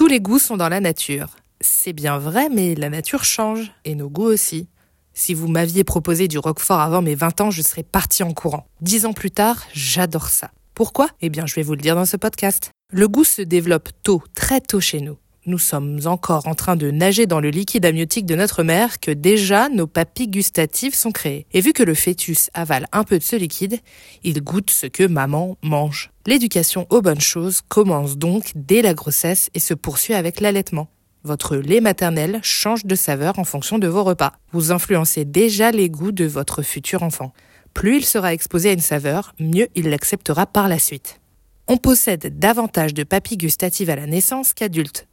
Tous les goûts sont dans la nature. C'est bien vrai, mais la nature change, et nos goûts aussi. Si vous m'aviez proposé du roquefort avant mes 20 ans, je serais parti en courant. Dix ans plus tard, j'adore ça. Pourquoi? Eh bien, je vais vous le dire dans ce podcast. Le goût se développe tôt, très tôt chez nous. Nous sommes encore en train de nager dans le liquide amniotique de notre mère que déjà nos papilles gustatives sont créées. Et vu que le fœtus avale un peu de ce liquide, il goûte ce que maman mange. L'éducation aux bonnes choses commence donc dès la grossesse et se poursuit avec l'allaitement. Votre lait maternel change de saveur en fonction de vos repas. Vous influencez déjà les goûts de votre futur enfant. Plus il sera exposé à une saveur, mieux il l'acceptera par la suite. On possède davantage de papilles gustatives à la naissance qu'adultes.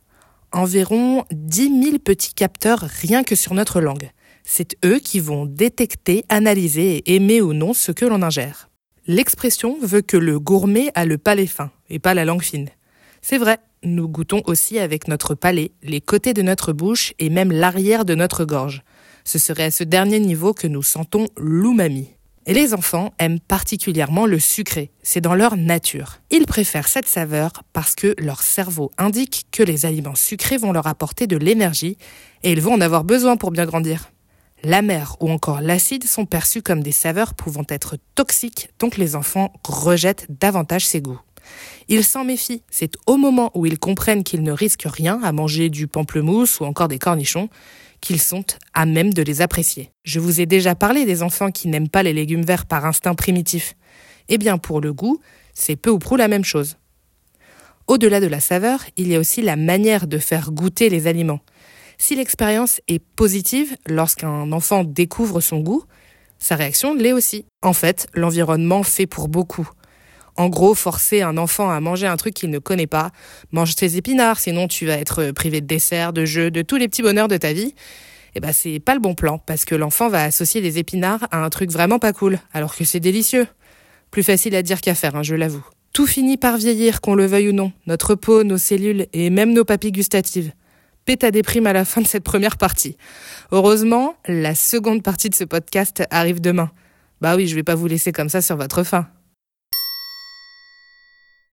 Environ 10 000 petits capteurs rien que sur notre langue. C'est eux qui vont détecter, analyser et aimer ou non ce que l'on ingère. L'expression veut que le gourmet a le palais fin et pas la langue fine. C'est vrai, nous goûtons aussi avec notre palais, les côtés de notre bouche et même l'arrière de notre gorge. Ce serait à ce dernier niveau que nous sentons l'umami. Et les enfants aiment particulièrement le sucré, c'est dans leur nature. Ils préfèrent cette saveur parce que leur cerveau indique que les aliments sucrés vont leur apporter de l'énergie et ils vont en avoir besoin pour bien grandir. L'amer ou encore l'acide sont perçus comme des saveurs pouvant être toxiques, donc les enfants rejettent davantage ces goûts. Ils s'en méfient. C'est au moment où ils comprennent qu'ils ne risquent rien à manger du pamplemousse ou encore des cornichons qu'ils sont à même de les apprécier. Je vous ai déjà parlé des enfants qui n'aiment pas les légumes verts par instinct primitif. Eh bien, pour le goût, c'est peu ou prou la même chose. Au-delà de la saveur, il y a aussi la manière de faire goûter les aliments. Si l'expérience est positive lorsqu'un enfant découvre son goût, sa réaction l'est aussi. En fait, l'environnement fait pour beaucoup. En gros, forcer un enfant à manger un truc qu'il ne connaît pas, mange tes épinards, sinon tu vas être privé de dessert, de jeux, de tous les petits bonheurs de ta vie. Eh ben, c'est pas le bon plan, parce que l'enfant va associer les épinards à un truc vraiment pas cool, alors que c'est délicieux. Plus facile à dire qu'à faire, hein, je l'avoue. Tout finit par vieillir, qu'on le veuille ou non. Notre peau, nos cellules et même nos papilles gustatives. Péta des primes à la fin de cette première partie. Heureusement, la seconde partie de ce podcast arrive demain. Bah oui, je vais pas vous laisser comme ça sur votre faim.